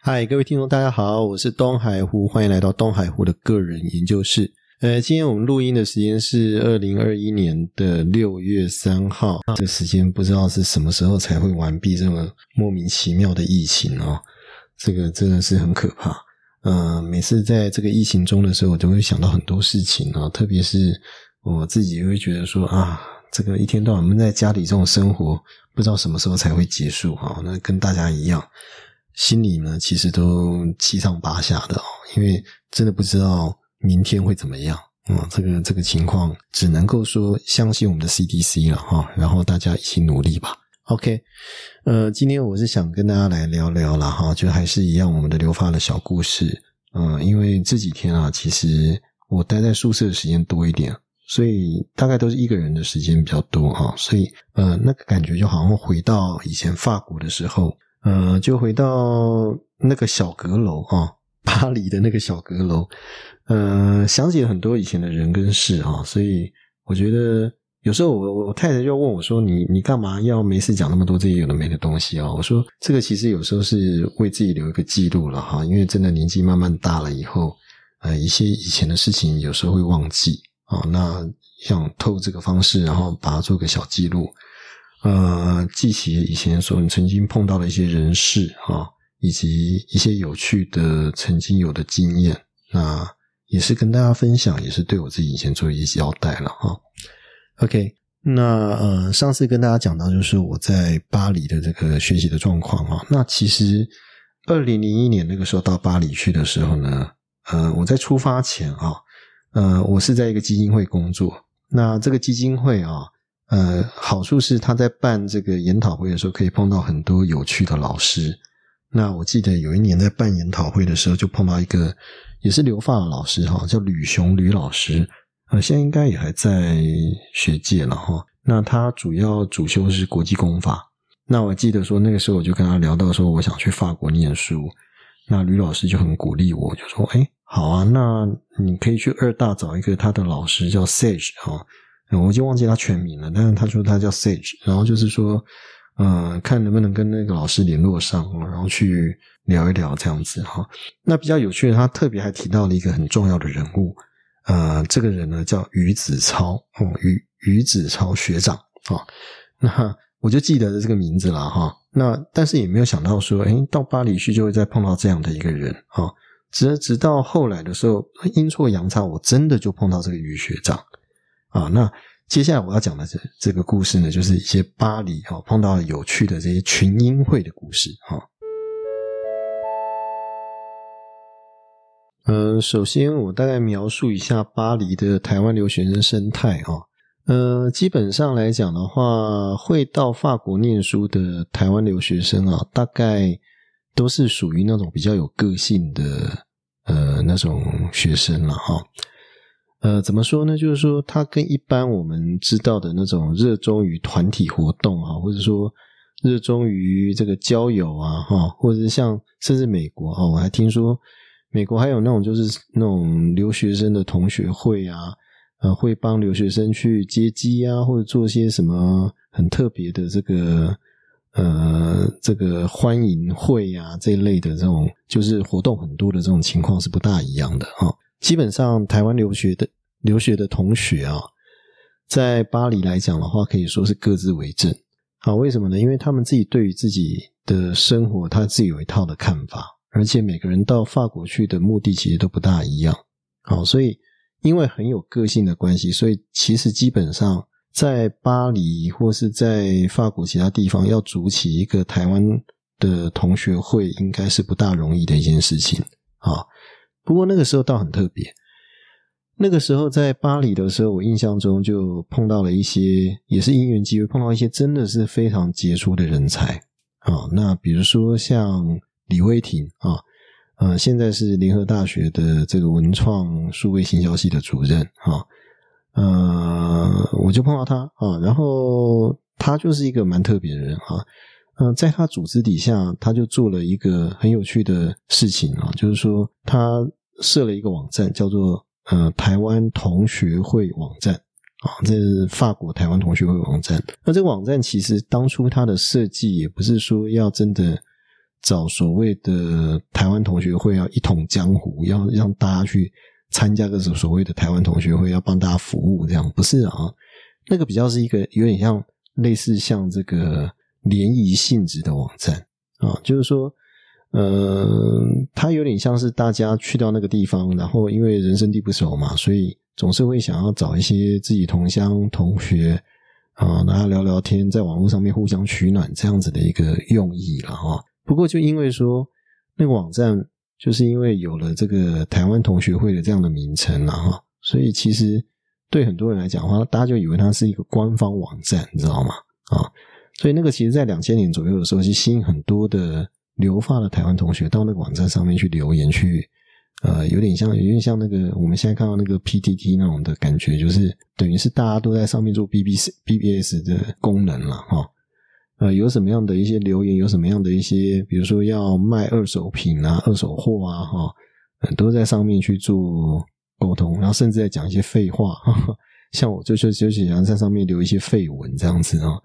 嗨，各位听众，大家好，我是东海湖，欢迎来到东海湖的个人研究室。呃，今天我们录音的时间是二零二一年的六月三号，这时间不知道是什么时候才会完毕这么莫名其妙的疫情哦，这个真的是很可怕。呃，每次在这个疫情中的时候，我都会想到很多事情啊，特别是我自己会觉得说啊，这个一天到晚闷在家里这种生活，不知道什么时候才会结束哈。那跟大家一样。心里呢，其实都七上八下的哦，因为真的不知道明天会怎么样啊。这个这个情况，只能够说相信我们的 CDC 了哈，然后大家一起努力吧。OK，呃，今天我是想跟大家来聊聊了哈，就还是一样我们的留发的小故事。嗯，因为这几天啊，其实我待在宿舍的时间多一点，所以大概都是一个人的时间比较多哈，所以呃，那个感觉就好像回到以前法国的时候。呃，就回到那个小阁楼啊，巴黎的那个小阁楼，呃，想起了很多以前的人跟事啊，所以我觉得有时候我我太太就问我说：“你你干嘛要没事讲那么多这些有的没的东西啊？”我说：“这个其实有时候是为自己留一个记录了哈，因为真的年纪慢慢大了以后，呃，一些以前的事情有时候会忘记啊，那想透这个方式，然后把它做个小记录。”呃，记起以前所曾经碰到的一些人事啊，以及一些有趣的曾经有的经验，那也是跟大家分享，也是对我自己以前做一些交代了哈。OK，那呃，上次跟大家讲到就是我在巴黎的这个学习的状况啊，那其实二零零一年那个时候到巴黎去的时候呢，呃，我在出发前啊，呃，我是在一个基金会工作，那这个基金会啊。呃，好处是他在办这个研讨会的时候，可以碰到很多有趣的老师。那我记得有一年在办研讨会的时候，就碰到一个也是留发的老师哈，叫吕雄吕老师。呃，现在应该也还在学界了哈。那他主要主修是国际公法。那我记得说那个时候我就跟他聊到说，我想去法国念书。那吕老师就很鼓励我，就说：“哎，好啊，那你可以去二大找一个他的老师叫 Sage 哈。”我已经忘记他全名了，但是他说他叫 Sage，然后就是说，呃，看能不能跟那个老师联络上，然后去聊一聊这样子哈。那比较有趣的，他特别还提到了一个很重要的人物，呃，这个人呢叫于子超，哦，于于子超学长啊。那我就记得这个名字了哈。那但是也没有想到说，哎，到巴黎去就会再碰到这样的一个人啊。直直到后来的时候，阴错阳差，我真的就碰到这个于学长。啊，那接下来我要讲的这这个故事呢，就是一些巴黎哈碰到有趣的这些群英会的故事哈。嗯，首先我大概描述一下巴黎的台湾留学生生态哈。呃，基本上来讲的话，会到法国念书的台湾留学生啊，大概都是属于那种比较有个性的呃那种学生了哈。呃，怎么说呢？就是说，他跟一般我们知道的那种热衷于团体活动啊，或者说热衷于这个交友啊，哈，或者是像甚至美国啊，我还听说美国还有那种就是那种留学生的同学会啊，呃，会帮留学生去接机啊，或者做些什么很特别的这个呃这个欢迎会啊这一类的这种，就是活动很多的这种情况是不大一样的啊。基本上，台湾留学的留学的同学啊，在巴黎来讲的话，可以说是各自为政。好，为什么呢？因为他们自己对于自己的生活，他自己有一套的看法，而且每个人到法国去的目的其实都不大一样。好，所以因为很有个性的关系，所以其实基本上在巴黎或是在法国其他地方，要组起一个台湾的同学会，应该是不大容易的一件事情啊。不过那个时候倒很特别，那个时候在巴黎的时候，我印象中就碰到了一些，也是因缘机会碰到一些真的是非常杰出的人才啊。那比如说像李威霆啊，呃，现在是联合大学的这个文创数位行销系的主任啊，呃，我就碰到他啊，然后他就是一个蛮特别的人啊。嗯，在他组织底下，他就做了一个很有趣的事情啊，就是说他设了一个网站，叫做呃台湾同学会网站啊，这是法国台湾同学会网站。那这个网站其实当初它的设计也不是说要真的找所谓的台湾同学会要一统江湖，要让大家去参加个所谓的台湾同学会，要帮大家服务这样，不是啊？那个比较是一个有点像类似像这个联谊性质的网站啊，就是说，呃，它有点像是大家去到那个地方，然后因为人生地不熟嘛，所以。总是会想要找一些自己同乡同学啊，大家聊聊天，在网络上面互相取暖这样子的一个用意了啊。不过就因为说那个网站，就是因为有了这个台湾同学会的这样的名称了哈，所以其实对很多人来讲的话，大家就以为它是一个官方网站，你知道吗？啊，所以那个其实在两千年左右的时候，是吸引很多的留发的台湾同学到那个网站上面去留言去。呃，有点像，有点像那个我们现在看到那个 PTT 那种的感觉，就是等于是大家都在上面做 BBS BBS 的功能了哈。呃，有什么样的一些留言，有什么样的一些，比如说要卖二手品啊、二手货啊，哈，都在上面去做沟通，然后甚至在讲一些废话，像我就就就喜欢在上面留一些废文这样子啊。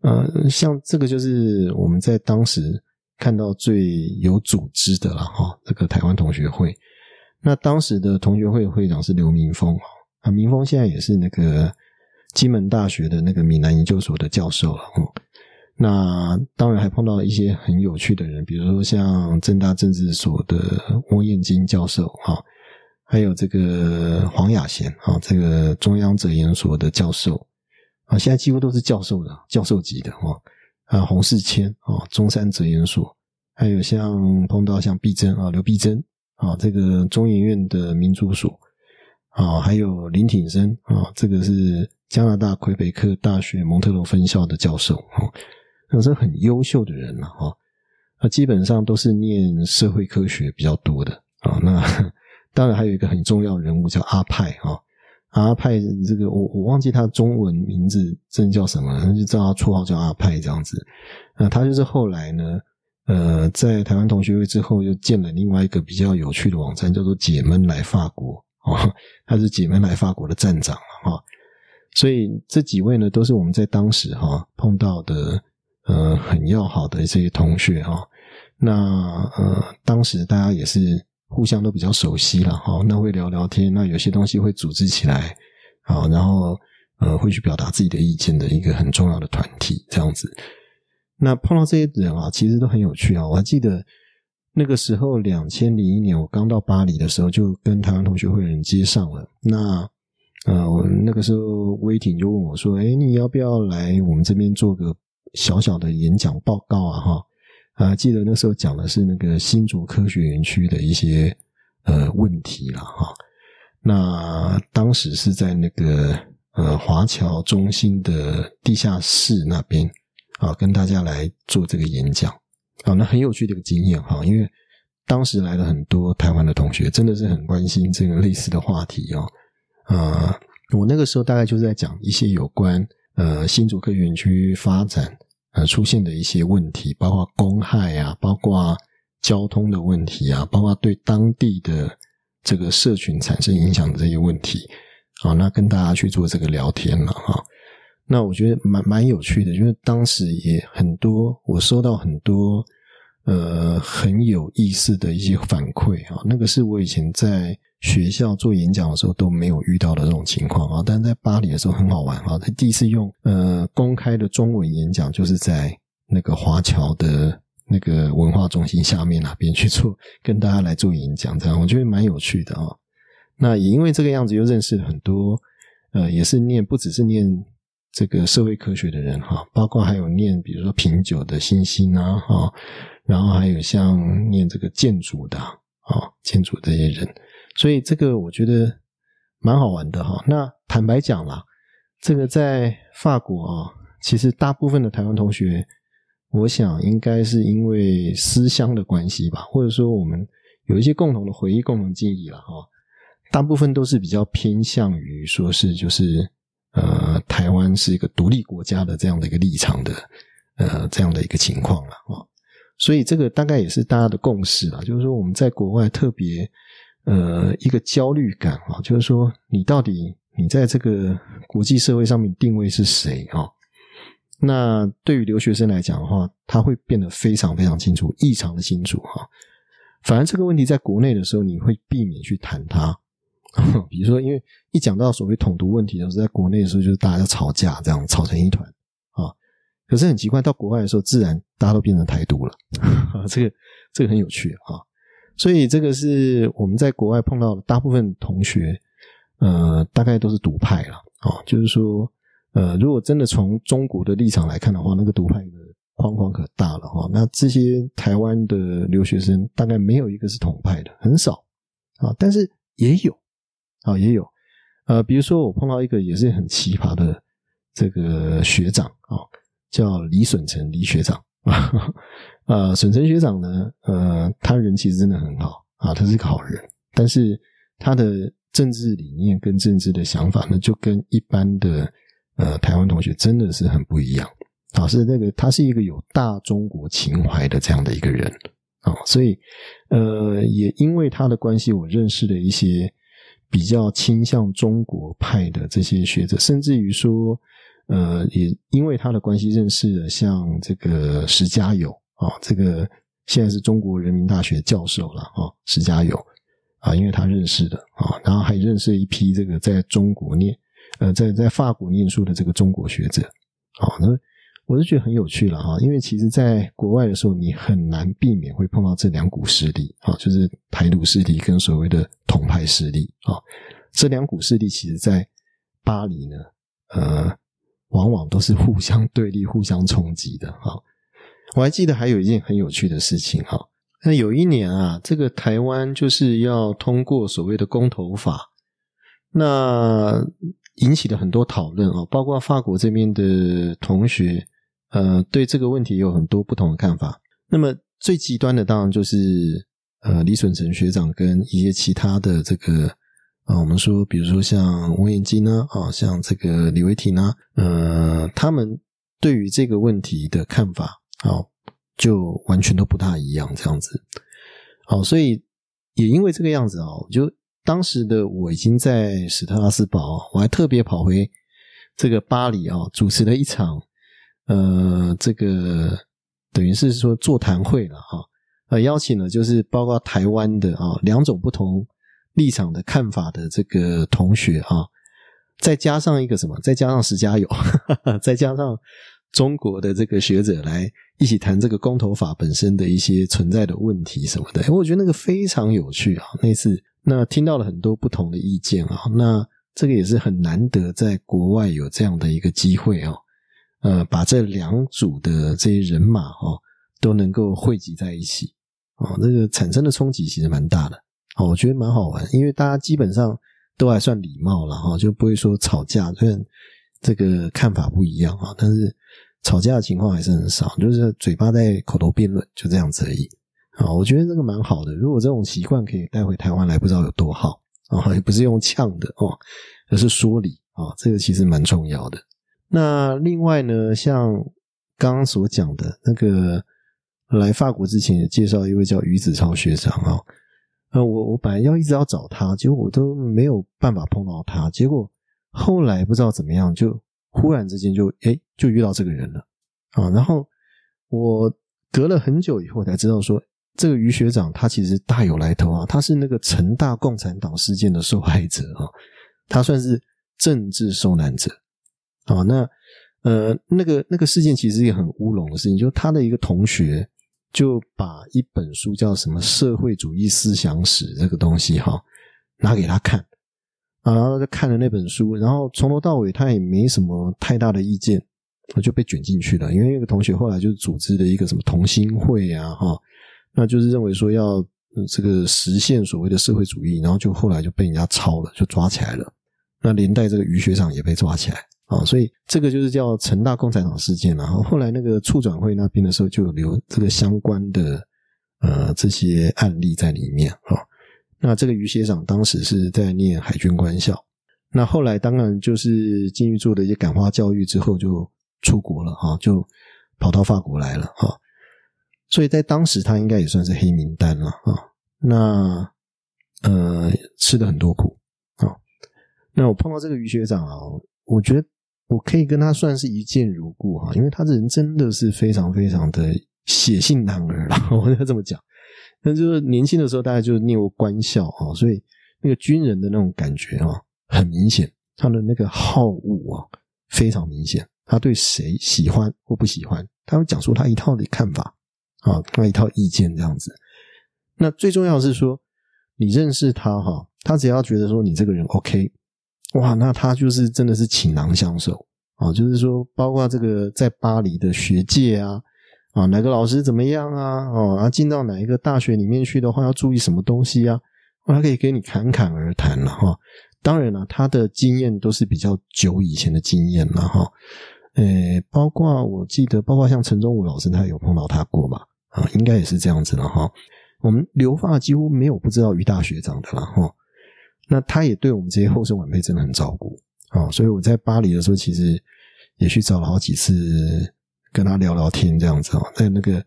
呃，像这个就是我们在当时。看到最有组织的了哈，这个台湾同学会，那当时的同学会会长是刘明峰啊，明峰现在也是那个金门大学的那个闽南研究所的教授了哦。那当然还碰到了一些很有趣的人，比如说像正大政治所的翁彦金教授哈，还有这个黄雅贤啊，这个中央哲研所的教授啊，现在几乎都是教授的教授级的哈。啊，洪世谦啊，中山哲研所，还有像碰到像毕真啊，刘毕珍啊，这个中研院的民主所啊，还有林挺生啊，这个是加拿大魁北克大学蒙特罗分校的教授啊，那是很优秀的人了哈。那基本上都是念社会科学比较多的啊。那 当然还有一个很重要人物叫阿派哈。阿派这个我我忘记他中文名字真叫什么，那就叫他绰号叫阿派这样子。那他就是后来呢，呃，在台湾同学会之后，又建了另外一个比较有趣的网站，叫做“解闷来法国”啊，他是“解闷来法国”的站长哈。所以这几位呢，都是我们在当时哈碰到的呃很要好的这些同学哈。那呃，当时大家也是。互相都比较熟悉了哈，那会聊聊天，那有些东西会组织起来，好，然后呃会去表达自己的意见的一个很重要的团体这样子。那碰到这些人啊，其实都很有趣啊。我还记得那个时候，两千零一年我刚到巴黎的时候，就跟台湾同学会的人接上了。那呃，我那个时候威霆就问我说：“哎，你要不要来我们这边做个小小的演讲报告啊？”哈。啊，记得那时候讲的是那个新竹科学园区的一些呃问题了哈。那当时是在那个呃华侨中心的地下室那边啊，跟大家来做这个演讲啊，那很有趣的一个经验哈。因为当时来了很多台湾的同学，真的是很关心这个类似的话题哦。啊，我那个时候大概就是在讲一些有关呃新竹科学园区发展。呃，出现的一些问题，包括公害啊，包括交通的问题啊，包括对当地的这个社群产生影响的这些问题，好，那跟大家去做这个聊天了哈。那我觉得蛮蛮有趣的，因为当时也很多，我收到很多呃很有意思的一些反馈啊，那个是我以前在。学校做演讲的时候都没有遇到的这种情况啊，但是在巴黎的时候很好玩啊。他第一次用呃公开的中文演讲，就是在那个华侨的那个文化中心下面那边去做，跟大家来做演讲，这样我觉得蛮有趣的啊。那也因为这个样子，又认识了很多呃，也是念不只是念这个社会科学的人哈，包括还有念比如说品酒的星星啊哈，然后还有像念这个建筑的啊，建筑这些人。所以这个我觉得蛮好玩的哈。那坦白讲啦，这个在法国啊，其实大部分的台湾同学，我想应该是因为思乡的关系吧，或者说我们有一些共同的回忆、共同记忆了哈。大部分都是比较偏向于说是就是呃，台湾是一个独立国家的这样的一个立场的呃这样的一个情况了啊。所以这个大概也是大家的共识了，就是说我们在国外特别。呃，一个焦虑感啊，就是说，你到底你在这个国际社会上面定位是谁啊？那对于留学生来讲的话，他会变得非常非常清楚，异常的清楚哈。反而这个问题在国内的时候，你会避免去谈它。比如说，因为一讲到所谓统独问题的时候，在国内的时候就是大家吵架，这样吵成一团啊。可是很奇怪，到国外的时候，自然大家都变成台独了。这个这个很有趣啊。所以这个是我们在国外碰到的大部分同学，呃，大概都是独派了啊。就是说，呃，如果真的从中国的立场来看的话，那个独派的框框可大了哈。那这些台湾的留学生，大概没有一个是统派的，很少啊。但是也有啊，也有。呃，比如说我碰到一个也是很奇葩的这个学长啊，叫李损成李学长。呃，沈成学长呢，呃，他人其实真的很好啊，他是一个好人，但是他的政治理念跟政治的想法呢，就跟一般的呃台湾同学真的是很不一样啊，是那个他是一个有大中国情怀的这样的一个人啊，所以呃，也因为他的关系，我认识了一些比较倾向中国派的这些学者，甚至于说。呃，也因为他的关系认识了像这个石家友啊，这个现在是中国人民大学教授了啊，石家友啊，因为他认识的啊，然后还认识一批这个在中国念呃，在在法国念书的这个中国学者啊，那我是觉得很有趣了哈，因为其实在国外的时候，你很难避免会碰到这两股势力啊，就是台独势力跟所谓的统派势力啊，这两股势力其实在巴黎呢，呃。往往都是互相对立、互相冲击的哈。我还记得还有一件很有趣的事情哈。那有一年啊，这个台湾就是要通过所谓的公投法，那引起了很多讨论啊。包括法国这边的同学，呃，对这个问题有很多不同的看法。那么最极端的当然就是呃李准成学长跟一些其他的这个。啊，我们说，比如说像吴彦基呢，啊，像这个李维廷呢，呃，他们对于这个问题的看法，啊，就完全都不大一样，这样子。好，所以也因为这个样子啊，就当时的我已经在史特拉斯堡，我还特别跑回这个巴黎啊，主持了一场，呃，这个等于是说座谈会了哈，呃，邀请了就是包括台湾的啊两种不同。立场的看法的这个同学啊，再加上一个什么？再加上石家友，再加上中国的这个学者来一起谈这个公投法本身的一些存在的问题什么的。我觉得那个非常有趣啊！那次那听到了很多不同的意见啊，那这个也是很难得在国外有这样的一个机会啊，呃，把这两组的这些人马哈都能够汇集在一起啊，这个产生的冲击其实蛮大的。哦，我觉得蛮好玩，因为大家基本上都还算礼貌了哈，就不会说吵架。虽然这个看法不一样啊，但是吵架的情况还是很少，就是嘴巴在口头辩论，就这样子而已。啊，我觉得这个蛮好的。如果这种习惯可以带回台湾来，不知道有多好啊！也不是用呛的哦，而是说理啊，这个其实蛮重要的。那另外呢，像刚刚所讲的那个来法国之前也介绍一位叫于子超学长啊。呃，我我本来要一直要找他，结果我都没有办法碰到他。结果后来不知道怎么样，就忽然之间就哎，就遇到这个人了啊。然后我隔了很久以后才知道，说这个于学长他其实大有来头啊，他是那个成大共产党事件的受害者啊，他算是政治受难者啊。那呃，那个那个事件其实也很乌龙的事情，就他的一个同学。就把一本书叫什么《社会主义思想史》这个东西哈，拿给他看啊，然后就看了那本书，然后从头到尾他也没什么太大的意见，我就被卷进去了。因为那个同学后来就组织了一个什么同心会啊哈，那就是认为说要这个实现所谓的社会主义，然后就后来就被人家抄了，就抓起来了。那连带这个于学长也被抓起来。啊，所以这个就是叫成大共产党事件然后后来那个处转会那边的时候，就有留这个相关的呃这些案例在里面啊。那这个于学长当时是在念海军官校，那后来当然就是进去做的一些感化教育之后，就出国了哈，就跑到法国来了哈。所以在当时他应该也算是黑名单了啊。那呃吃了很多苦啊。那我碰到这个于学长啊，我觉得我可以跟他算是一见如故哈，因为他这人真的是非常非常的血性男儿啦，我要这么讲。那就是年轻的时候，大家就念过官校啊，所以那个军人的那种感觉啊，很明显，他的那个好恶啊，非常明显。他对谁喜欢或不喜欢，他会讲出他一套的看法啊，那一套意见这样子。那最重要是说，你认识他哈，他只要觉得说你这个人 OK，哇，那他就是真的是倾囊相授啊，就是说，包括这个在巴黎的学界啊。啊，哪个老师怎么样啊？哦，啊，进到哪一个大学里面去的话，要注意什么东西啊？他可以给你侃侃而谈了哈。当然了，他的经验都是比较久以前的经验了哈。呃，包括我记得，包括像陈忠武老师，他有碰到他过嘛？啊，应该也是这样子了哈。我们留发几乎没有不知道于大学长的了哈。那他也对我们这些后生晚辈真的很照顾啊。所以我在巴黎的时候，其实也去找了好几次。跟他聊聊天这样子哈，在那个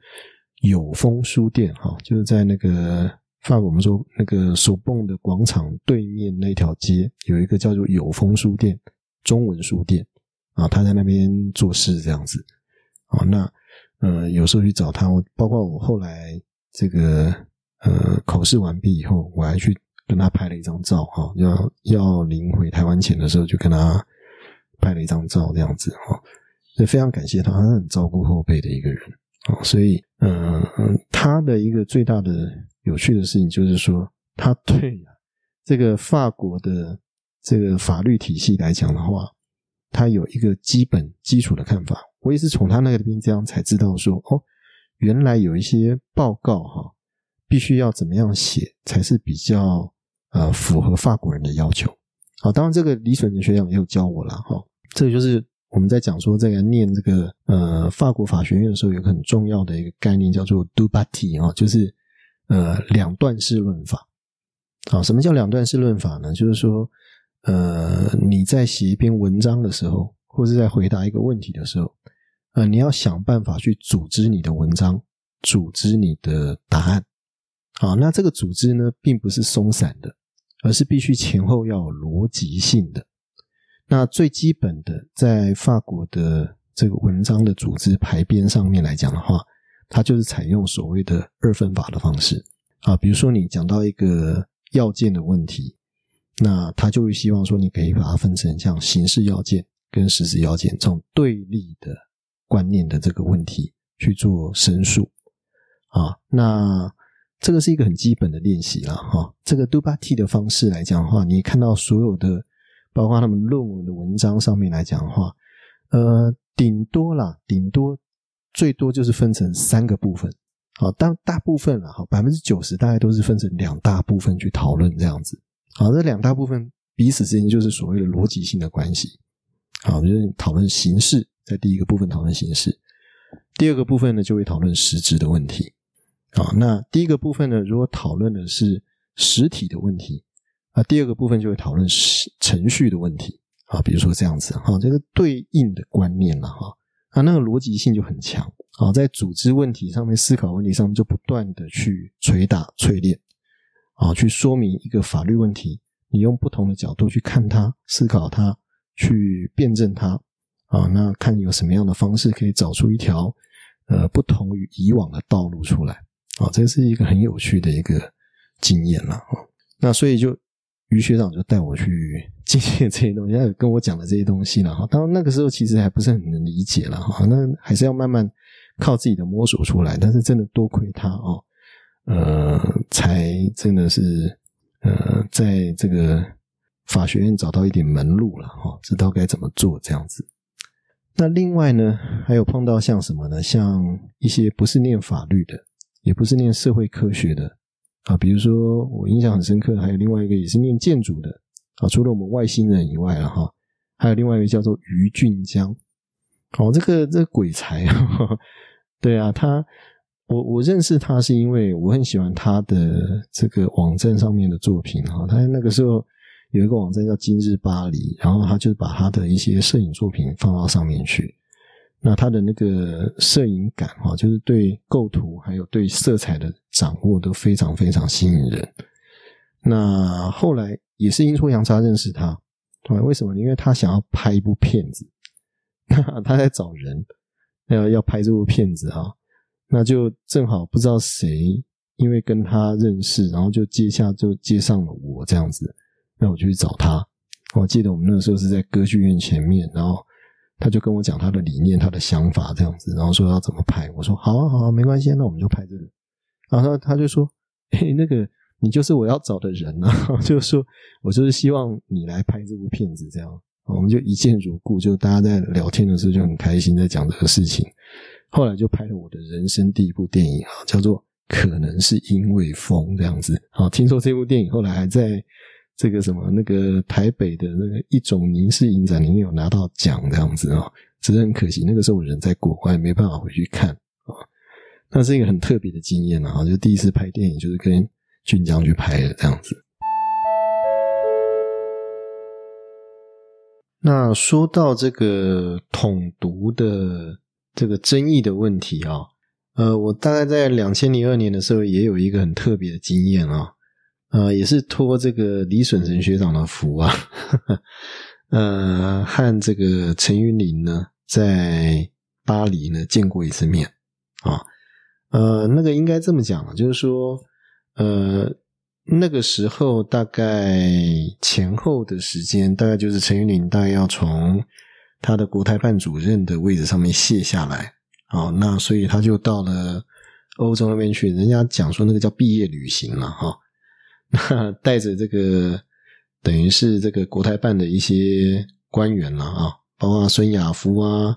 有风书店哈，就是在那个法国我们说那个索泵的广场对面那条街，有一个叫做有风书店中文书店啊，他在那边做事这样子啊。那呃，有时候去找他，我包括我后来这个呃考试完毕以后，我还去跟他拍了一张照哈，要要临回台湾前的时候，就跟他拍了一张照这样子哈。所以非常感谢他，他很照顾后辈的一个人啊。所以，嗯，他的一个最大的有趣的事情就是说，他对这个法国的这个法律体系来讲的话，他有一个基本基础的看法。我也是从他那个边这样才知道说，哦，原来有一些报告哈，必须要怎么样写才是比较呃符合法国人的要求。好，当然这个李水仁学长也有教我了哈，这个就是。我们在讲说这个念这个呃法国法学院的时候，有个很重要的一个概念叫做 d u b a t i 啊，就是呃两段式论法。好，什么叫两段式论法呢？就是说呃你在写一篇文章的时候，或者在回答一个问题的时候，呃你要想办法去组织你的文章，组织你的答案。好，那这个组织呢，并不是松散的，而是必须前后要有逻辑性的。那最基本的，在法国的这个文章的组织排编上面来讲的话，它就是采用所谓的二分法的方式啊。比如说，你讲到一个要件的问题，那他就会希望说，你可以把它分成像形式要件跟实质要件这种对立的观念的这个问题去做申诉啊。那这个是一个很基本的练习了哈。这个 do b t 的方式来讲的话，你看到所有的。包括他们论文的文章上面来讲的话，呃，顶多啦，顶多最多就是分成三个部分，好，当大部分啊，好，百分之九十大概都是分成两大部分去讨论这样子，好，这两大部分彼此之间就是所谓的逻辑性的关系，好，就是讨论形式，在第一个部分讨论形式，第二个部分呢就会讨论实质的问题，啊，那第一个部分呢，如果讨论的是实体的问题。那第二个部分就会讨论是程序的问题啊，比如说这样子哈，这个对应的观念了哈，啊，那个逻辑性就很强啊，在组织问题上面、思考问题上面就不断的去捶打、淬炼啊，去说明一个法律问题，你用不同的角度去看它、思考它、去辩证它啊，那看有什么样的方式可以找出一条呃不同于以往的道路出来啊，这是一个很有趣的一个经验了啊，那所以就。于学长就带我去 经验这些东西，他跟我讲的这些东西了哈。当然那个时候其实还不是很能理解了哈，那还是要慢慢靠自己的摸索出来。但是真的多亏他哦，呃，才真的是呃，在这个法学院找到一点门路了哈，知道该怎么做这样子。那另外呢，还有碰到像什么呢？像一些不是念法律的，也不是念社会科学的。啊，比如说我印象很深刻的，还有另外一个也是念建筑的啊，除了我们外星人以外了哈，还有另外一个叫做于俊江，哦，这个这个鬼才，对啊，他我我认识他是因为我很喜欢他的这个网站上面的作品哈，他那个时候有一个网站叫今日巴黎，然后他就把他的一些摄影作品放到上面去。那他的那个摄影感哈，就是对构图还有对色彩的掌握都非常非常吸引人。那后来也是阴错阳差认识他，啊，为什么？因为他想要拍一部片子，他在找人要要拍这部片子啊，那就正好不知道谁，因为跟他认识，然后就接下就接上了我这样子，那我就去找他。我记得我们那个时候是在歌剧院前面，然后他就跟我讲他的理念、他的想法这样子，然后说要怎么拍。我说好啊，好啊，没关系，那我们就拍这个。然后他就说：“嘿，那个你就是我要找的人啊！”就是说我就是希望你来拍这部片子，这样我们就一见如故，就大家在聊天的时候就很开心，在讲这个事情。后来就拍了我的人生第一部电影啊，叫做《可能是因为风》这样子。好，听说这部电影后来还在。这个什么那个台北的那个一种凝视影展里面有拿到奖这样子啊，只是很可惜那个时候我人在国外没办法回去看啊。那是一个很特别的经验啊，就第一次拍电影就是跟俊江去拍的这样子。那说到这个统独的这个争议的问题啊，呃，我大概在两千零二年的时候也有一个很特别的经验啊。呃，也是托这个李损成学长的福啊，呃，和这个陈云林呢，在巴黎呢见过一次面啊，呃，那个应该这么讲，就是说，呃，那个时候大概前后的时间，大概就是陈云林大概要从他的国台办主任的位置上面卸下来，啊，那所以他就到了欧洲那边去，人家讲说那个叫毕业旅行了哈。那带着这个，等于是这个国台办的一些官员了啊，包括孙亚夫啊，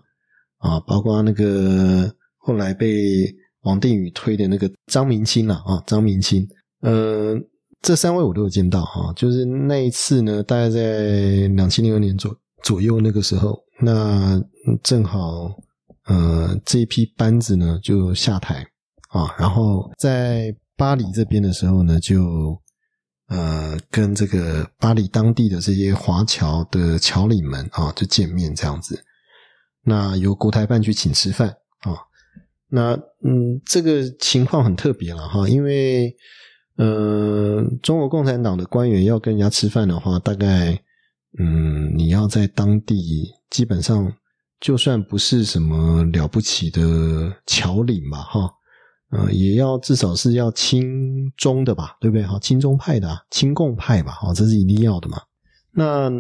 啊，包括那个后来被王定宇推的那个张明清了啊，张明清，呃，这三位我都有见到啊，就是那一次呢，大概在两千零二年左左右那个时候，那正好呃这一批班子呢就下台啊，然后在巴黎这边的时候呢就。呃，跟这个巴黎当地的这些华侨的侨领们啊，就见面这样子。那由国台办去请吃饭啊。那嗯，这个情况很特别了哈，因为呃，中国共产党的官员要跟人家吃饭的话，大概嗯，你要在当地基本上，就算不是什么了不起的侨领嘛，哈。呃，也要至少是要亲中的吧，对不对？哈，亲中派的，亲共派吧，哈，这是一定要的嘛。那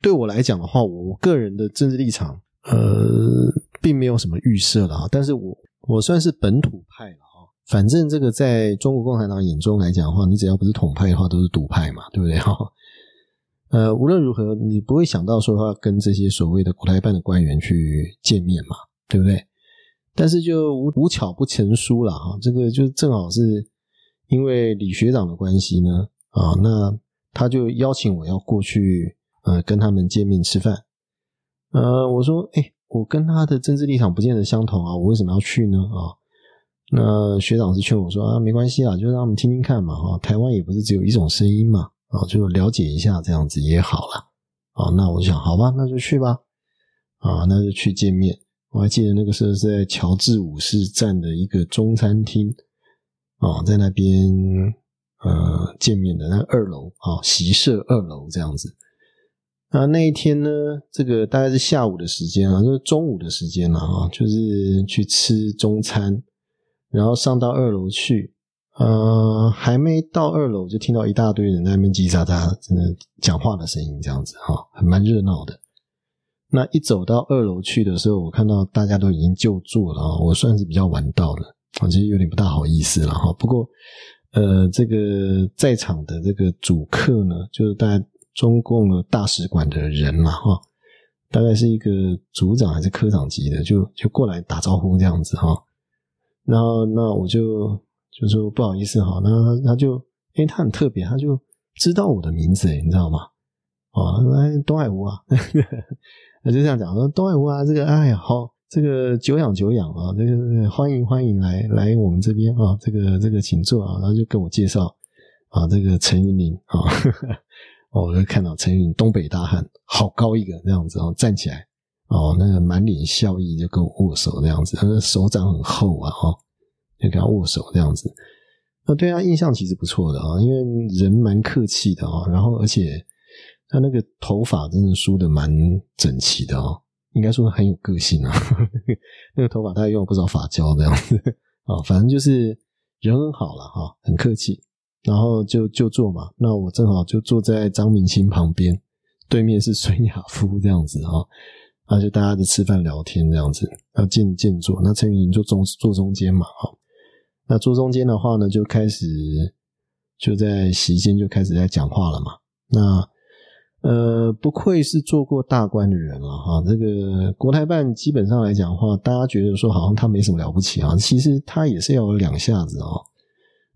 对我来讲的话，我个人的政治立场，呃，并没有什么预设的啊。但是我我算是本土派了啊。反正这个在中国共产党眼中来讲的话，你只要不是统派的话，都是独派嘛，对不对？哈。呃，无论如何，你不会想到说要跟这些所谓的国台办的官员去见面嘛，对不对？但是就无无巧不成书了哈，这个就正好是因为李学长的关系呢啊，那他就邀请我要过去呃跟他们见面吃饭，呃我说哎我跟他的政治立场不见得相同啊，我为什么要去呢啊？那学长是劝我说啊没关系啦，就让他们听听看嘛哈，台湾也不是只有一种声音嘛啊，就了解一下这样子也好了啊，那我就想好吧，那就去吧啊，那就去见面。我还记得那个时候是在乔治五世站的一个中餐厅啊，在那边呃见面的那二楼啊，席舍二楼这样子。那那一天呢，这个大概是下午的时间啊，就是中午的时间了啊，就是去吃中餐，然后上到二楼去，呃，还没到二楼就听到一大堆人在那边叽叽喳喳，真的讲话的声音这样子哈，还蛮热闹的。那一走到二楼去的时候，我看到大家都已经就座了啊，我算是比较晚到的，我，其实有点不大好意思了哈。不过，呃，这个在场的这个主客呢，就是大概中共的大使馆的人嘛哈，大概是一个组长还是科长级的，就就过来打招呼这样子哈。然后那我就就说不好意思哈，那他就因为他很特别，他就知道我的名字，你知道吗？哦，来东海湖啊。那就这样讲说，东海湖啊，这个哎呀，好，这个久仰久仰啊，这个欢迎欢迎来来我们这边啊，这个这个请坐啊，然后就跟我介绍啊，这个陈云林啊，我就看到陈云东北大汉，好高一个这样子啊，站起来哦，那个满脸笑意就跟我握手这样子，他的手掌很厚啊，哈，就跟他握手这样子，那对他印象其实不错的啊，因为人蛮客气的啊，然后而且。他那个头发真的梳的蛮整齐的哦，应该说很有个性啊。那个头发他还用了不少发胶这样子啊，反正就是人很好了哈，很客气。然后就就坐嘛，那我正好就坐在张明星旁边，对面是孙亚夫这样子哈，那就大家就吃饭聊天这样子，要见见坐。那陈云林就中坐中间嘛哈，那坐中间的话呢，就开始就在席间就开始在讲话了嘛。那呃，不愧是做过大官的人了哈，这个国台办基本上来讲的话，大家觉得说好像他没什么了不起啊，其实他也是要有两下子哦。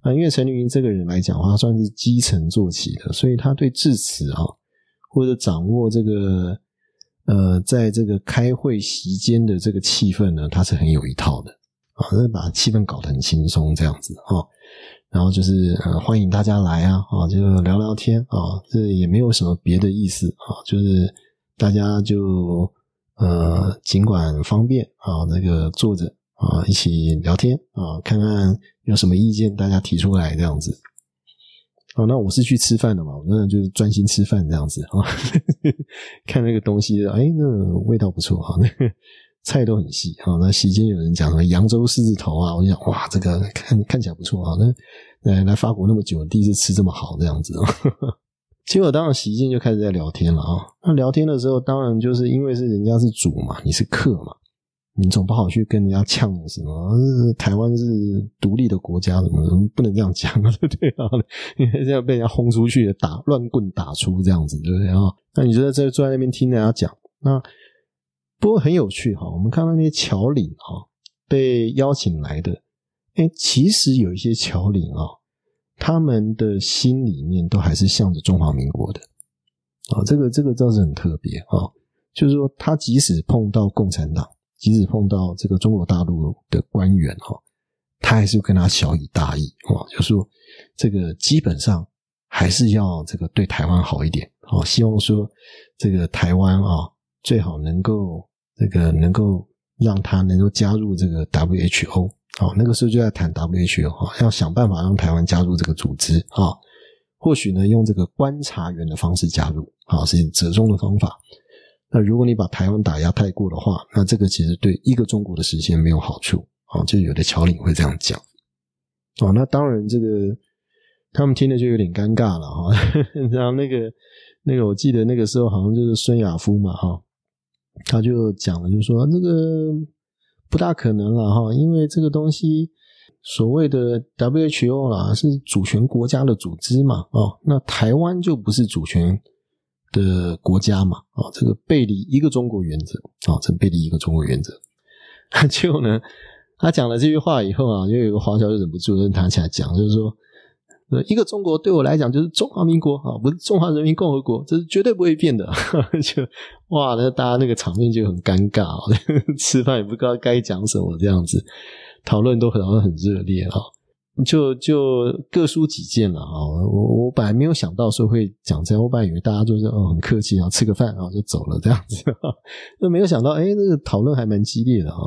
啊，因为陈立云这个人来讲的话，算是基层做起的，所以他对致辞啊，或者掌握这个呃，在这个开会席间的这个气氛呢，他是很有一套的啊，那把气氛搞得很轻松这样子啊，然后就是呃欢迎大家来啊啊，就聊聊天啊，这也没有什么别的意思啊，就是大家就呃尽管方便啊，那个坐着。啊，一起聊天啊，看看有什么意见，大家提出来这样子。哦，那我是去吃饭的嘛，我那就是专心吃饭这样子啊。看那个东西，哎，那味道不错哈，那个菜都很细啊。那席间有人讲什么扬州狮子头啊，我就想哇，这个看看起来不错啊。那来来法国那么久，第一次吃这么好这样子。结果当然席间就开始在聊天了啊。那聊天的时候，当然就是因为是人家是主嘛，你是客嘛。你总不好去跟人家呛什么？台湾是独立的国家，什么不能这样讲啊？对 不对啊？因为这样被人家轰出去，打乱棍打出这样子，对不对啊？那你就在这坐在那边听人家讲，那不过很有趣哈。我们看到那些侨领哈被邀请来的，哎，其实有一些侨领啊，他们的心里面都还是向着中华民国的啊。这个这个倒是很特别啊，就是说他即使碰到共产党。即使碰到这个中国大陆的官员哈，他还是跟他小以大义哦，就说这个基本上还是要这个对台湾好一点哦，希望说这个台湾啊最好能够这个能够让他能够加入这个 WHO 哦，那个时候就在谈 WHO 哈，要想办法让台湾加入这个组织啊，或许呢用这个观察员的方式加入啊，是折中的方法。那如果你把台湾打压太过的话，那这个其实对一个中国的实现没有好处啊。就有的侨领会这样讲哦。那当然，这个他们听的就有点尴尬了哈。然后那个那个，我记得那个时候好像就是孙亚夫嘛哈，他就讲了，就说这个不大可能了哈，因为这个东西所谓的 WHO 啦是主权国家的组织嘛哦，那台湾就不是主权。的国家嘛，啊，这个背离一个中国原则，啊，这背离一个中国原则。结果呢，他讲了这句话以后啊，就有个华侨就忍不住跟他起来讲，就是说，一个中国对我来讲就是中华民国啊，不是中华人民共和国，这是绝对不会变的。就哇，那大家那个场面就很尴尬，吃饭也不知道该讲什么，这样子讨论都好像很热烈啊。就就各抒己见了啊！我我本来没有想到说会讲这样，我本来以为大家就是哦很客气，然后吃个饭，然后就走了这样子，那没有想到，哎，那个讨论还蛮激烈的哈。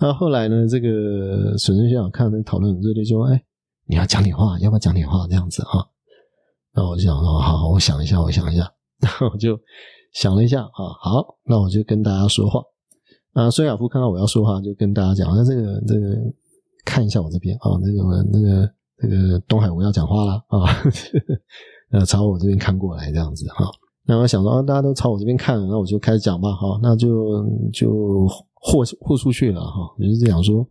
那后来呢，这个沈生学长看那讨论很热烈，就说：“哎，你要讲点话，要不要讲点话？”这样子哈。那我就想说：“好，我想一下，我想一下。”然后我就想了一下啊，好，那我就跟大家说话。啊，孙亚夫看到我要说话，就跟大家讲：“那这个这个。”看一下我这边啊，那个那个那个东海我要讲话了啊，呃，朝我这边看过来这样子哈。那我想说，大家都朝我这边看，那我就开始讲吧哈。那就就豁豁出去了哈。就是这样说，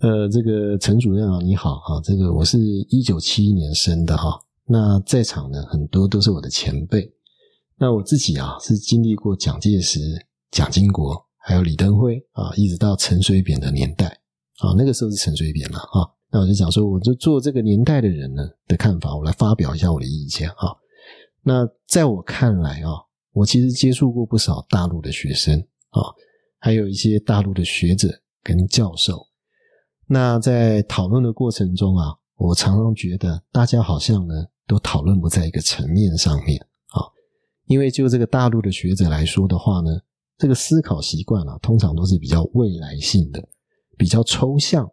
呃，这个陈主任啊，你好啊，这个我是一九七一年生的哈。那在场的很多都是我的前辈。那我自己啊，是经历过蒋介石、蒋经国，还有李登辉啊，一直到陈水扁的年代。啊，那个时候是陈水扁了啊。那我就讲说，我就做这个年代的人呢的看法，我来发表一下我的意见啊。那在我看来啊，我其实接触过不少大陆的学生啊，还有一些大陆的学者跟教授。那在讨论的过程中啊，我常常觉得大家好像呢都讨论不在一个层面上面啊。因为就这个大陆的学者来说的话呢，这个思考习惯啊，通常都是比较未来性的。比较抽象、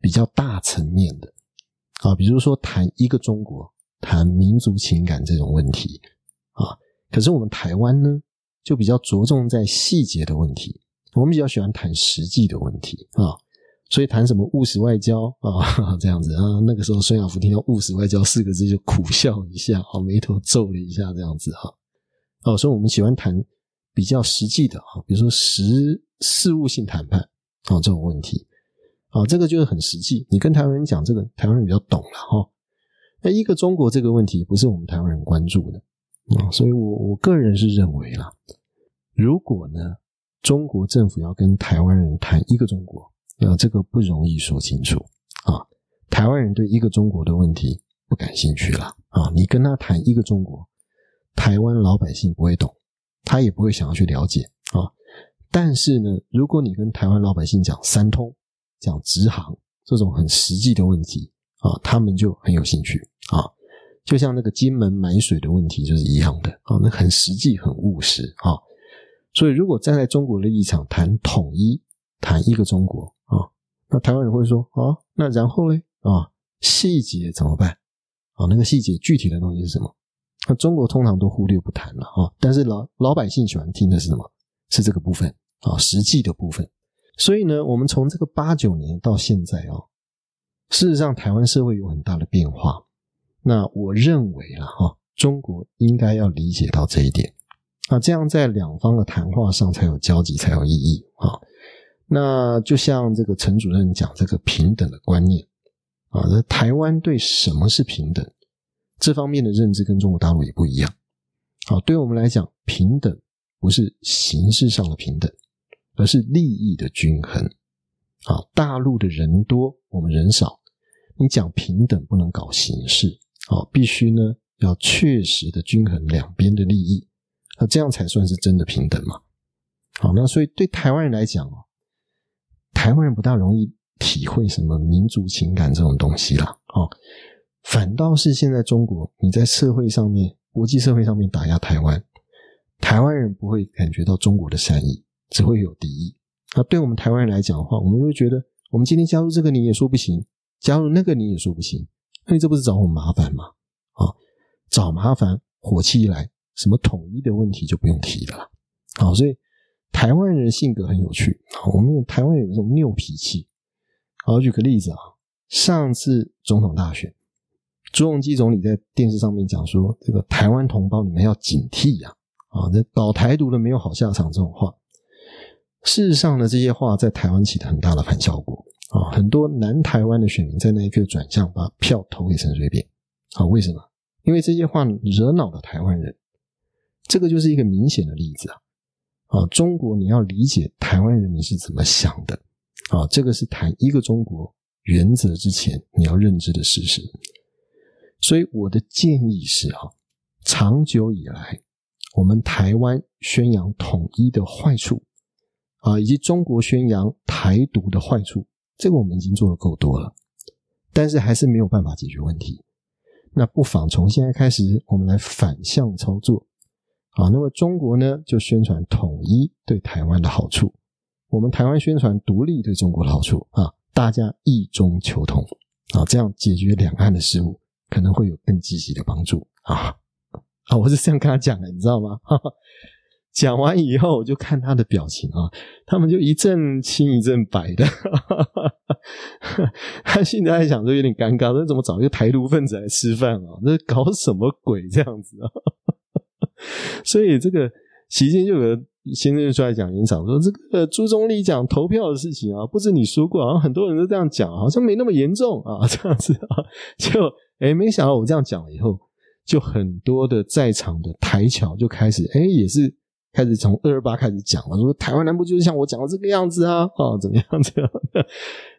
比较大层面的啊，比如说谈一个中国、谈民族情感这种问题啊，可是我们台湾呢，就比较着重在细节的问题，我们比较喜欢谈实际的问题啊，所以谈什么务实外交 啊 这样子啊，那个时候孙亚福听到务实外交四个字就苦笑一下，啊，眉头皱了一下这样子哈，哦，所以我们喜欢谈比较实际的啊，比如说实事务性谈判啊这种问题。啊，这个就是很实际。你跟台湾人讲这个，台湾人比较懂了哈。那一个中国这个问题不是我们台湾人关注的啊，所以我我个人是认为啦，如果呢中国政府要跟台湾人谈一个中国，那这个不容易说清楚啊。台湾人对一个中国的问题不感兴趣了啊，你跟他谈一个中国，台湾老百姓不会懂，他也不会想要去了解啊。但是呢，如果你跟台湾老百姓讲三通，讲直航这种很实际的问题啊，他们就很有兴趣啊。就像那个金门买水的问题就是一样的啊，那很实际、很务实啊。所以，如果站在中国的立场谈统一、谈一个中国，那台湾人会说啊，那然后呢啊，细节怎么办啊？那个细节具体的东西是什么？那中国通常都忽略不谈了啊。但是老老百姓喜欢听的是什么？是这个部分啊，实际的部分。所以呢，我们从这个八九年到现在啊，事实上台湾社会有很大的变化。那我认为啊，哈，中国应该要理解到这一点啊，这样在两方的谈话上才有交集，才有意义啊。那就像这个陈主任讲这个平等的观念啊，那台湾对什么是平等这方面的认知跟中国大陆也不一样。好，对我们来讲，平等不是形式上的平等。而是利益的均衡啊！大陆的人多，我们人少，你讲平等不能搞形式啊，必须呢要确实的均衡两边的利益，那这样才算是真的平等嘛。好，那所以对台湾人来讲哦，台湾人不大容易体会什么民族情感这种东西啦。哦，反倒是现在中国你在社会上面、国际社会上面打压台湾，台湾人不会感觉到中国的善意。只会有敌意。那对我们台湾人来讲的话，我们会觉得，我们今天加入这个你也说不行，加入那个你也说不行，那你这不是找我们麻烦吗？啊，找麻烦，火气一来，什么统一的问题就不用提了。好，所以台湾人性格很有趣。我们台湾有一种拗脾气。好，举个例子啊，上次总统大选，朱镕基总理在电视上面讲说，这个台湾同胞你们要警惕呀，啊，这搞台独的没有好下场这种话。事实上呢，这些话在台湾起了很大的反效果啊！很多南台湾的选民在那一刻转向，把票投给陈水扁啊？为什么？因为这些话惹恼了台湾人。这个就是一个明显的例子啊！啊，中国你要理解台湾人民是怎么想的啊？这个是谈一个中国原则之前你要认知的事实。所以我的建议是啊，长久以来我们台湾宣扬统一的坏处。啊，以及中国宣扬台独的坏处，这个我们已经做的够多了，但是还是没有办法解决问题。那不妨从现在开始，我们来反向操作。啊，那么中国呢，就宣传统一对台湾的好处，我们台湾宣传独立对中国的好处啊，大家异中求同啊，这样解决两岸的事务可能会有更积极的帮助啊。啊，我是这样跟他讲的，你知道吗？讲完以后，我就看他的表情啊，他们就一阵青一阵白的。哈 哈他现在在想说有点尴尬，说怎么找一个台独分子来吃饭啊？这搞什么鬼这样子啊？所以这个习近平就有先生出来讲演讲，说这个朱总理讲投票的事情啊，不止你说过，好像很多人都这样讲，好像没那么严重啊，这样子啊，就哎，没想到我这样讲了以后，就很多的在场的台侨就开始哎，也是。开始从二二八开始讲了，说台湾南部就是像我讲的这个样子啊，哦，怎么样 这样的？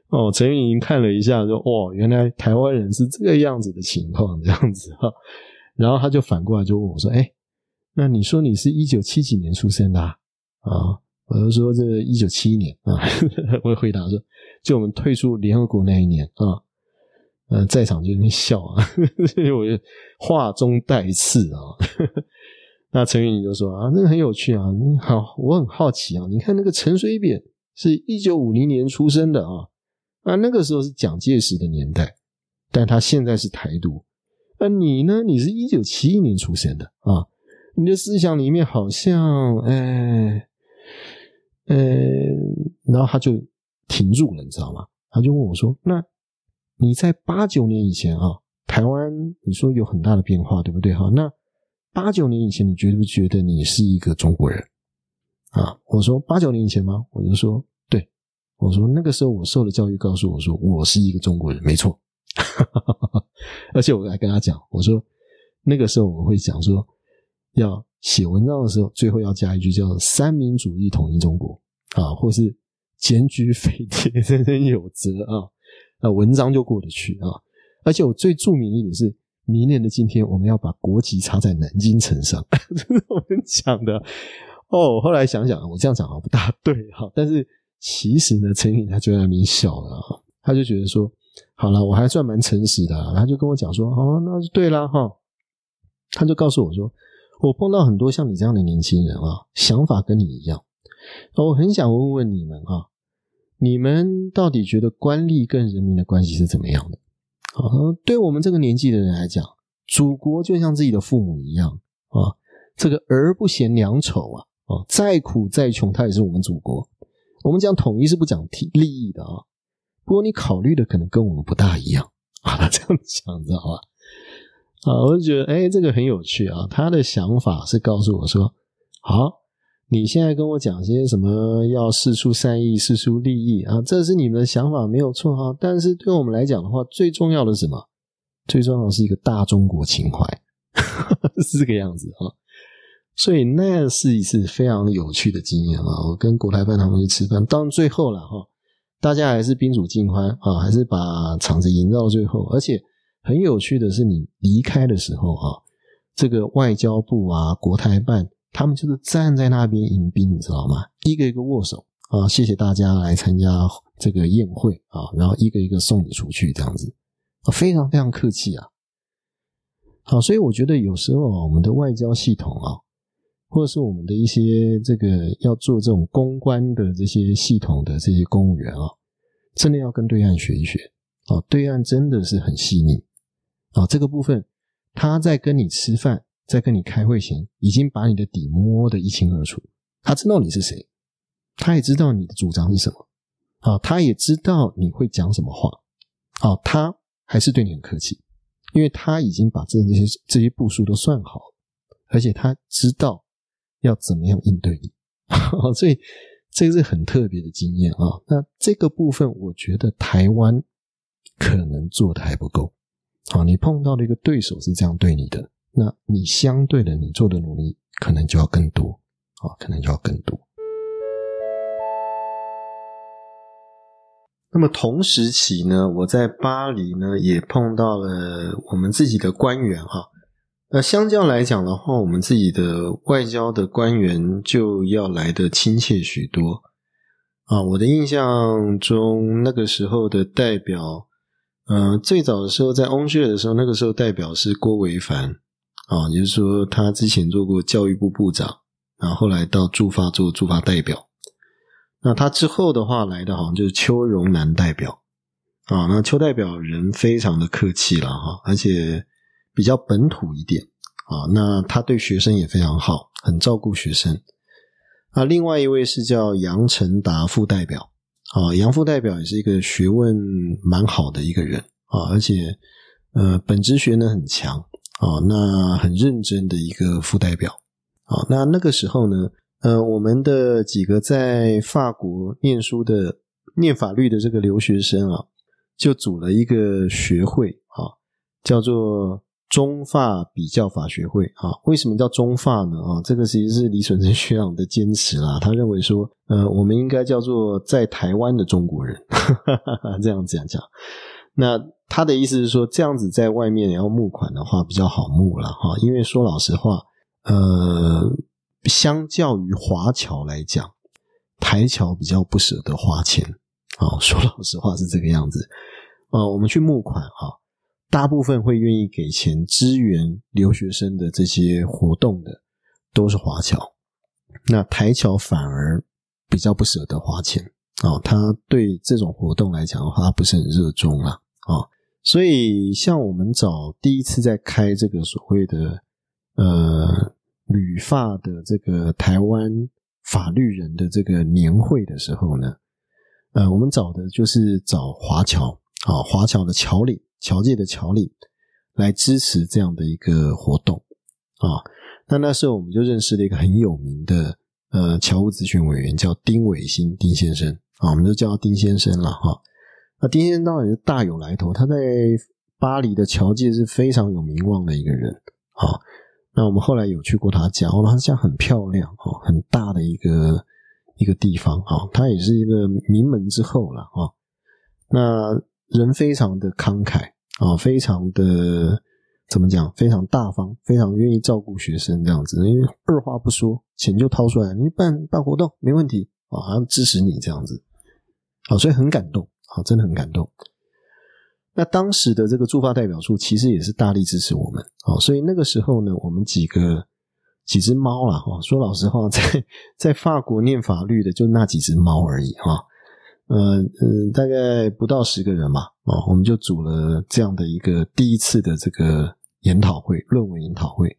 哦，陈云莹看了一下，说：“哦，原来台湾人是这个样子的情况，这样子哈。”然后他就反过来就问我说：“哎，那你说你是一九七几年出生的啊？”我就说：“这一九七一年啊。”我回答说：“就我们退出联合国那一年啊。”嗯，在场就在笑啊，所以我就话中带刺啊。那陈云你就说啊，那个很有趣啊，你好，我很好奇啊，你看那个陈水扁是一九五零年出生的啊，啊，那个时候是蒋介石的年代，但他现在是台独，那你呢？你是一九七一年出生的啊，你的思想里面好像，哎，呃，然后他就停住了，你知道吗？他就问我说：“那你在八九年以前啊，台湾你说有很大的变化，对不对？哈，那八九年以前，你觉不觉得你是一个中国人？啊，我说八九年以前吗？我就说对，我说那个时候我受的教育告诉我说我是一个中国人，没错。而且我还跟他讲，我说那个时候我会讲说，要写文章的时候，最后要加一句叫“三民主义统一中国”啊，或是。检举匪谍，人人有责啊！那文章就过得去啊。而且我最著名一点是，明年的今天，我们要把国旗插在南京城上，这是我们讲的。哦，后来想想，我这样讲好不大对哈。但是其实呢，陈宇他就在那边笑了啊，他就觉得说，好了，我还算蛮诚实的。他就跟我讲说，哦，那就对啦哈。他就告诉我说，我碰到很多像你这样的年轻人啊，想法跟你一样。我很想问问你们啊。你们到底觉得官吏跟人民的关系是怎么样的？啊，对我们这个年纪的人来讲，祖国就像自己的父母一样啊。这个儿不嫌娘丑啊，啊，再苦再穷，他也是我们祖国。我们讲统一是不讲利益的啊。不过你考虑的可能跟我们不大一样啊。这样讲知道吧？啊，我就觉得哎，这个很有趣啊。他的想法是告诉我说，好。你现在跟我讲些什么？要事出善意，事出利益啊？这是你们的想法，没有错哈。但是对我们来讲的话，最重要的是什么？最重要的是一个大中国情怀，是这个样子啊。所以那是一次非常有趣的经验啊。我跟国台办他们去吃饭，到最后了哈，大家还是宾主尽欢啊，还是把场子营造到最后。而且很有趣的是，你离开的时候啊，这个外交部啊，国台办。他们就是站在那边迎宾，你知道吗？一个一个握手啊，谢谢大家来参加这个宴会啊，然后一个一个送你出去，这样子，非常非常客气啊。好，所以我觉得有时候啊我们的外交系统啊，或者是我们的一些这个要做这种公关的这些系统的这些公务员啊，真的要跟对岸学一学啊，对岸真的是很细腻啊，这个部分他在跟你吃饭。在跟你开会前，已经把你的底摸得一清二楚。他知道你是谁，他也知道你的主张是什么，啊，他也知道你会讲什么话，啊，他还是对你很客气，因为他已经把这这些这些步数都算好，而且他知道要怎么样应对你，所以这个是很特别的经验啊。那这个部分，我觉得台湾可能做的还不够。好，你碰到的一个对手是这样对你的。那你相对的，你做的努力可能就要更多啊，可能就要更多。那么同时期呢，我在巴黎呢也碰到了我们自己的官员哈。那相较来讲的话，我们自己的外交的官员就要来的亲切许多啊。我的印象中，那个时候的代表，呃，最早的时候在翁薛的时候，那个时候代表是郭维凡。啊，就是说他之前做过教育部部长，然后后来到驻法做驻法代表。那他之后的话来的好像就是邱荣南代表啊。那邱代表人非常的客气了哈，而且比较本土一点啊。那他对学生也非常好，很照顾学生。啊，另外一位是叫杨成达副代表啊，杨副代表也是一个学问蛮好的一个人啊，而且呃本职学呢很强。啊，那很认真的一个副代表。好，那那个时候呢，呃，我们的几个在法国念书的、念法律的这个留学生啊，就组了一个学会啊，叫做中法比较法学会啊。为什么叫中法呢？啊，这个其实是李存成学长的坚持啦。他认为说，呃，我们应该叫做在台湾的中国人，这样这样讲。那他的意思是说，这样子在外面要募款的话比较好募了哈，因为说老实话，呃，相较于华侨来讲，台侨比较不舍得花钱啊。说老实话是这个样子啊。我们去募款哈，大部分会愿意给钱支援留学生的这些活动的都是华侨，那台侨反而比较不舍得花钱啊。他对这种活动来讲的话，他不是很热衷啊啊。所以，像我们找第一次在开这个所谓的呃旅发的这个台湾法律人的这个年会的时候呢，呃，我们找的就是找华侨啊，华侨的侨领，侨界的侨领来支持这样的一个活动啊。那那时候我们就认识了一个很有名的呃侨务咨询委员，叫丁伟新丁先生啊，我们就叫他丁先生了哈。那丁先生当然是大有来头，他在巴黎的侨界是非常有名望的一个人啊。那我们后来有去过他家，哦，他家很漂亮哈，很大的一个一个地方啊，他也是一个名门之后了啊。那人非常的慷慨啊，非常的。怎么讲？非常大方，非常愿意照顾学生这样子，因为二话不说，钱就掏出来，你办办活动没问题啊，还要支持你这样子，好，所以很感动，好，真的很感动。那当时的这个驻法代表处其实也是大力支持我们，好，所以那个时候呢，我们几个几只猫啦，哈，说老实话，在在法国念法律的就那几只猫而已，哈，呃嗯，大概不到十个人吧，啊，我们就组了这样的一个第一次的这个。研讨会、论文研讨会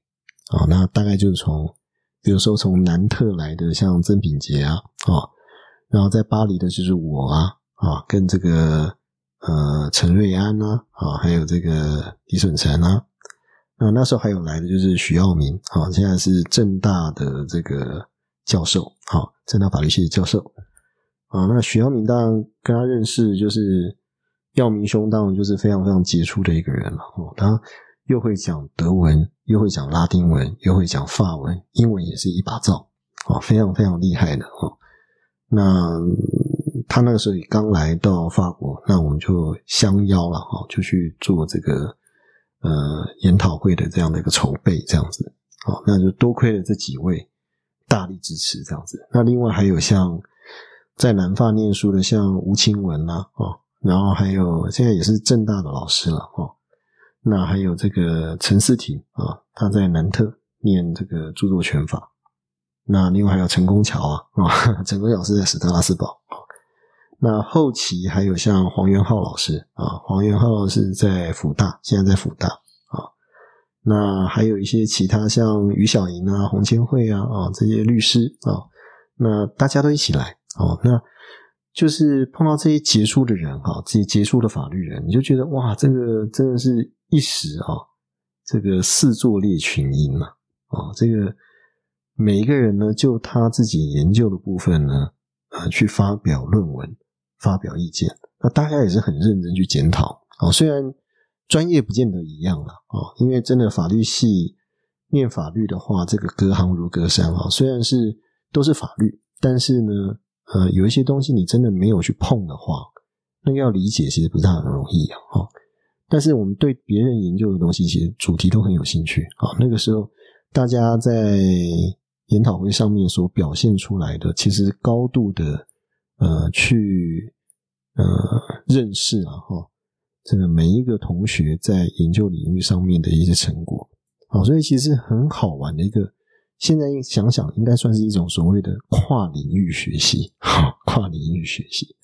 啊，那大概就是从，比如说从南特来的，像曾品杰啊，啊，然后在巴黎的就是我啊，啊，跟这个呃陈瑞安呐，啊，还有这个李顺成啊，那那时候还有来的就是徐耀明啊，现在是正大的这个教授，啊，正大法律系的教授啊，那许耀明当然跟他认识，就是耀明兄当然就是非常非常杰出的一个人了，哦，他。又会讲德文，又会讲拉丁文，又会讲法文，英文也是一把照，啊，非常非常厉害的哦。那他那个时候也刚来到法国，那我们就相邀了哈，就去做这个呃研讨会的这样的一个筹备，这样子，好，那就多亏了这几位大力支持，这样子。那另外还有像在南法念书的，像吴清文呐，啊，然后还有现在也是正大的老师了，哈。那还有这个陈思婷啊，他在南特念这个著作权法。那另外还有陈功桥啊，啊，陈功桥是在史特拉斯堡。那后期还有像黄元浩老师啊，黄元浩是在辅大，现在在辅大啊。那还有一些其他像于小莹啊、洪千惠啊啊这些律师啊，那大家都一起来哦。那就是碰到这些杰出的人哈，这些杰出的法律人，你就觉得哇，这个真的是。一时啊，这个四座列群英嘛，啊，这个每一个人呢，就他自己研究的部分呢，啊，去发表论文、发表意见，那大家也是很认真去检讨啊。虽然专业不见得一样了啊，因为真的法律系念法律的话，这个隔行如隔山啊。虽然是都是法律，但是呢，呃，有一些东西你真的没有去碰的话，那要理解其实不是很容易啊。但是我们对别人研究的东西，其实主题都很有兴趣啊。那个时候，大家在研讨会上面所表现出来的，其实高度的呃去呃认识啊哈，这个每一个同学在研究领域上面的一些成果啊，所以其实很好玩的一个。现在想想，应该算是一种所谓的跨领域学习，哈，跨领域学习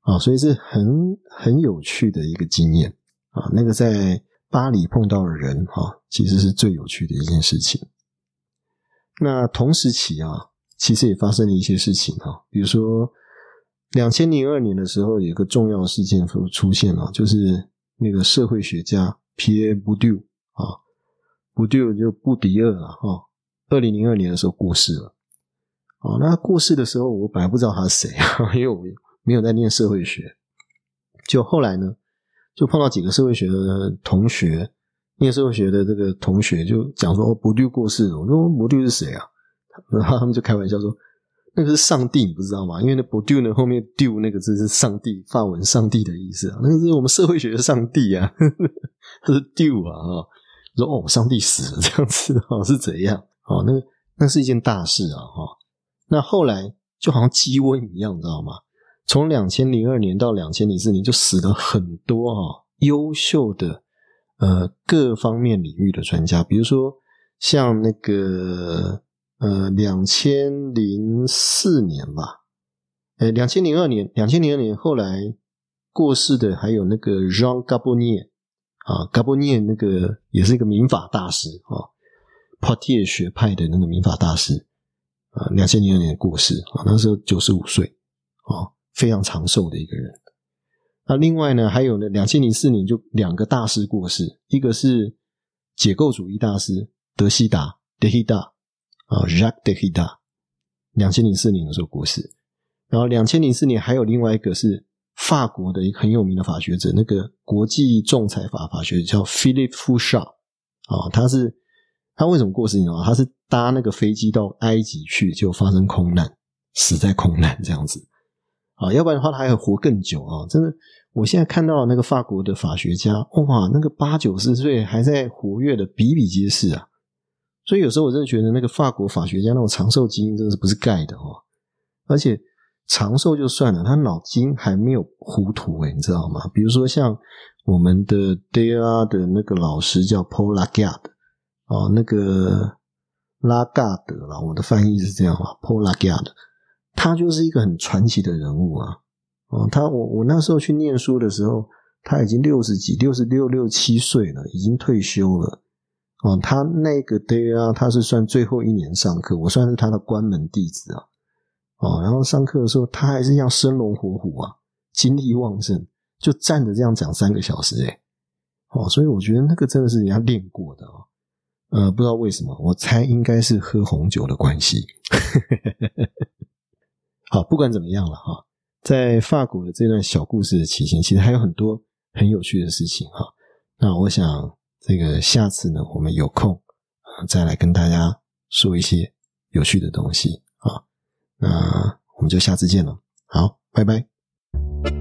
啊，所以是很很有趣的一个经验。啊，那个在巴黎碰到的人哈，其实是最有趣的一件事情。那同时期啊，其实也发生了一些事情哈，比如说两千零二年的时候，有一个重要事件出出现了，就是那个社会学家皮埃布丢啊，布丢就布迪厄了哈，二零零二年的时候过世了。哦，那过世的时候，我本来不知道他是谁啊，因为我没有在念社会学，就后来呢。就碰到几个社会学的同学，念社会学的这个同学就讲说：“哦，博丢过世了。”我说：“博丢是谁啊？” 然后他们就开玩笑说：“那个是上帝，你不知道吗？因为那博丢呢后面丢那个字是上帝，法文上帝的意思啊，那个是我们社会学的上帝啊，他是丢啊啊！说哦，上帝死了这样子哦，是怎样？哦，那那是一件大事啊哈。那后来就好像鸡瘟一样，你知道吗？”从两千零二年到两千零四年，就死了很多啊优秀的呃各方面领域的专家，比如说像那个呃两千零四年吧，呃两千零二年两千零二年后来过世的还有那个 Jean g a b o n i e r 啊，Gabonier 那个也是一个民法大师啊，o t i e r 学派的那个民法大师，啊，两千零二年过世啊，那时候九十五岁啊，非常长寿的一个人。那另外呢，还有呢，两千零四年就两个大师过世，一个是解构主义大师德西达德希达啊，Jacques 德希达，两千零四年的时候过世。然后两千零四年还有另外一个是法国的一个很有名的法学者，那个国际仲裁法法学叫 Philip Fouchard 啊，他是他为什么过世？你知道？他是搭那个飞机到埃及去，就发生空难，死在空难这样子啊，要不然的话他还会活更久啊，真的。我现在看到那个法国的法学家，哇，那个八九十岁还在活跃的比比皆是啊！所以有时候我真的觉得那个法国法学家那种长寿基因真的是不是盖的哦。而且长寿就算了，他脑筋还没有糊涂诶，你知道吗？比如说像我们的 DA 的那个老师叫 Paul Lagarde 哦，那个拉嘎德啦，我的翻译是这样啊，Paul Lagarde，他就是一个很传奇的人物啊。哦，他我我那时候去念书的时候，他已经六十几，六十六六七岁了，已经退休了。哦，他那个 day 啊，他是算最后一年上课，我算是他的关门弟子啊。哦，然后上课的时候，他还是要生龙活虎啊，精力旺盛，就站着这样讲三个小时，诶哦，所以我觉得那个真的是人家练过的啊。呃，不知道为什么，我猜应该是喝红酒的关系。好，不管怎么样了哈。在法国的这段小故事的期间，其实还有很多很有趣的事情哈。那我想，这个下次呢，我们有空再来跟大家说一些有趣的东西啊。那我们就下次见了，好，拜拜。